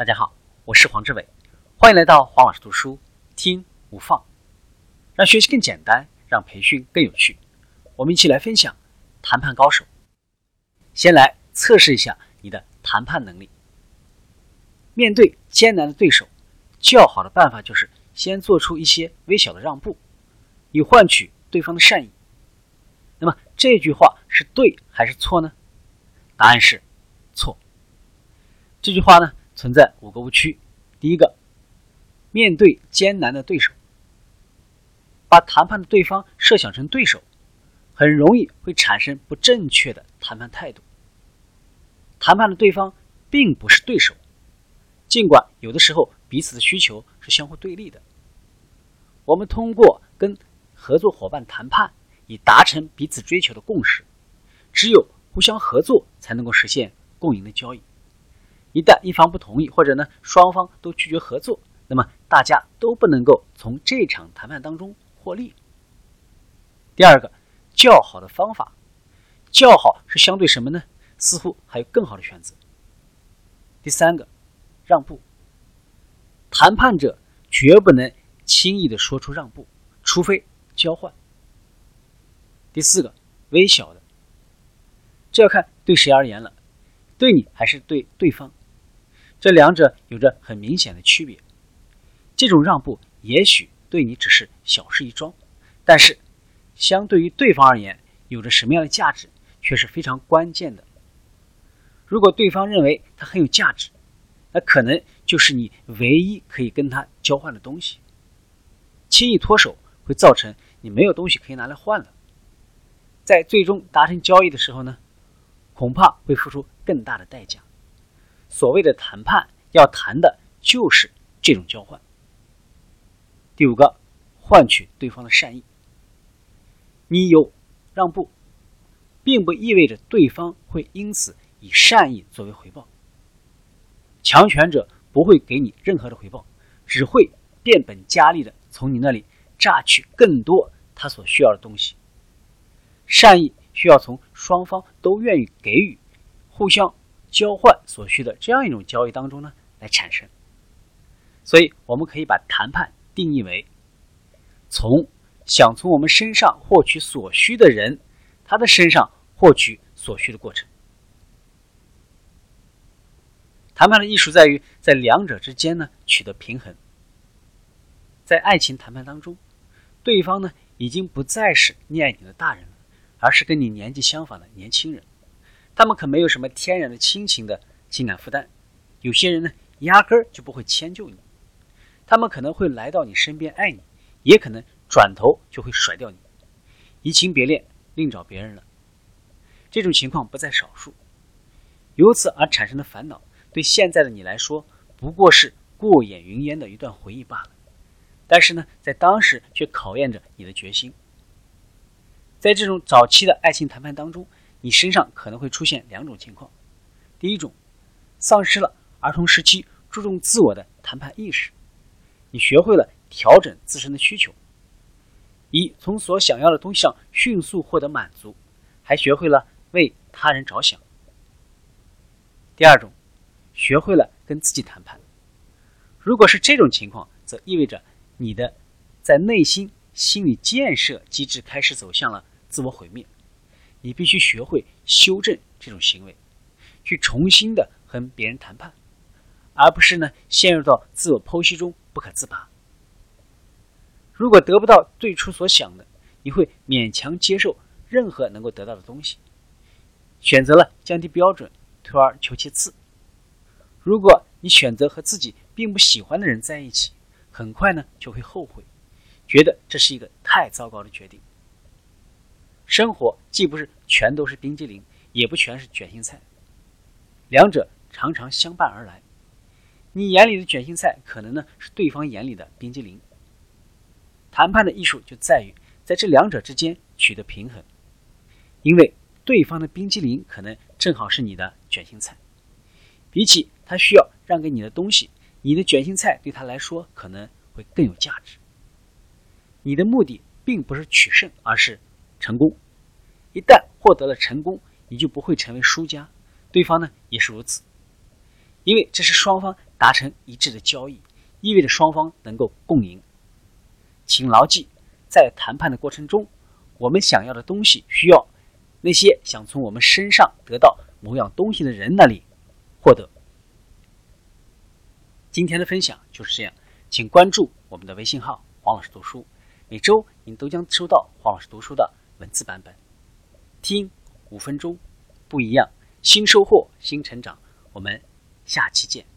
大家好，我是黄志伟，欢迎来到黄老师读书听无放，让学习更简单，让培训更有趣。我们一起来分享谈判高手。先来测试一下你的谈判能力。面对艰难的对手，较好的办法就是先做出一些微小的让步，以换取对方的善意。那么这句话是对还是错呢？答案是错。这句话呢？存在五个误区。第一个，面对艰难的对手，把谈判的对方设想成对手，很容易会产生不正确的谈判态度。谈判的对方并不是对手，尽管有的时候彼此的需求是相互对立的。我们通过跟合作伙伴谈判，以达成彼此追求的共识。只有互相合作，才能够实现共赢的交易。一旦一方不同意，或者呢双方都拒绝合作，那么大家都不能够从这场谈判当中获利。第二个，较好的方法，较好是相对什么呢？似乎还有更好的选择。第三个，让步，谈判者绝不能轻易的说出让步，除非交换。第四个，微小的，这要看对谁而言了，对你还是对对方。这两者有着很明显的区别。这种让步也许对你只是小事一桩，但是相对于对方而言，有着什么样的价值却是非常关键的。如果对方认为它很有价值，那可能就是你唯一可以跟他交换的东西。轻易脱手会造成你没有东西可以拿来换了。在最终达成交易的时候呢，恐怕会付出更大的代价。所谓的谈判，要谈的就是这种交换。第五个，换取对方的善意。你有让步，并不意味着对方会因此以善意作为回报。强权者不会给你任何的回报，只会变本加厉的从你那里榨取更多他所需要的东西。善意需要从双方都愿意给予，互相。交换所需的这样一种交易当中呢，来产生。所以，我们可以把谈判定义为从想从我们身上获取所需的人，他的身上获取所需的过程。谈判的艺术在于在两者之间呢取得平衡。在爱情谈判当中，对方呢已经不再是溺爱你的大人了，而是跟你年纪相仿的年轻人。他们可没有什么天然的亲情的情感负担，有些人呢，压根儿就不会迁就你，他们可能会来到你身边爱你，也可能转头就会甩掉你，移情别恋，另找别人了。这种情况不在少数，由此而产生的烦恼，对现在的你来说不过是过眼云烟的一段回忆罢了，但是呢，在当时却考验着你的决心。在这种早期的爱情谈判当中。你身上可能会出现两种情况：第一种，丧失了儿童时期注重自我的谈判意识，你学会了调整自身的需求，一从所想要的东西上迅速获得满足，还学会了为他人着想；第二种，学会了跟自己谈判。如果是这种情况，则意味着你的在内心心理建设机制开始走向了自我毁灭。你必须学会修正这种行为，去重新的和别人谈判，而不是呢陷入到自我剖析中不可自拔。如果得不到最初所想的，你会勉强接受任何能够得到的东西，选择了降低标准，退而求其次。如果你选择和自己并不喜欢的人在一起，很快呢就会后悔，觉得这是一个太糟糕的决定。生活既不是全都是冰激凌，也不全是卷心菜，两者常常相伴而来。你眼里的卷心菜，可能呢是对方眼里的冰激凌。谈判的艺术就在于在这两者之间取得平衡，因为对方的冰激凌可能正好是你的卷心菜，比起他需要让给你的东西，你的卷心菜对他来说可能会更有价值。你的目的并不是取胜，而是。成功，一旦获得了成功，你就不会成为输家，对方呢也是如此，因为这是双方达成一致的交易，意味着双方能够共赢。请牢记，在谈判的过程中，我们想要的东西需要那些想从我们身上得到某样东西的人那里获得。今天的分享就是这样，请关注我们的微信号“黄老师读书”，每周您都将收到黄老师读书的文字版本。听五分钟，不一样，新收获，新成长。我们下期见。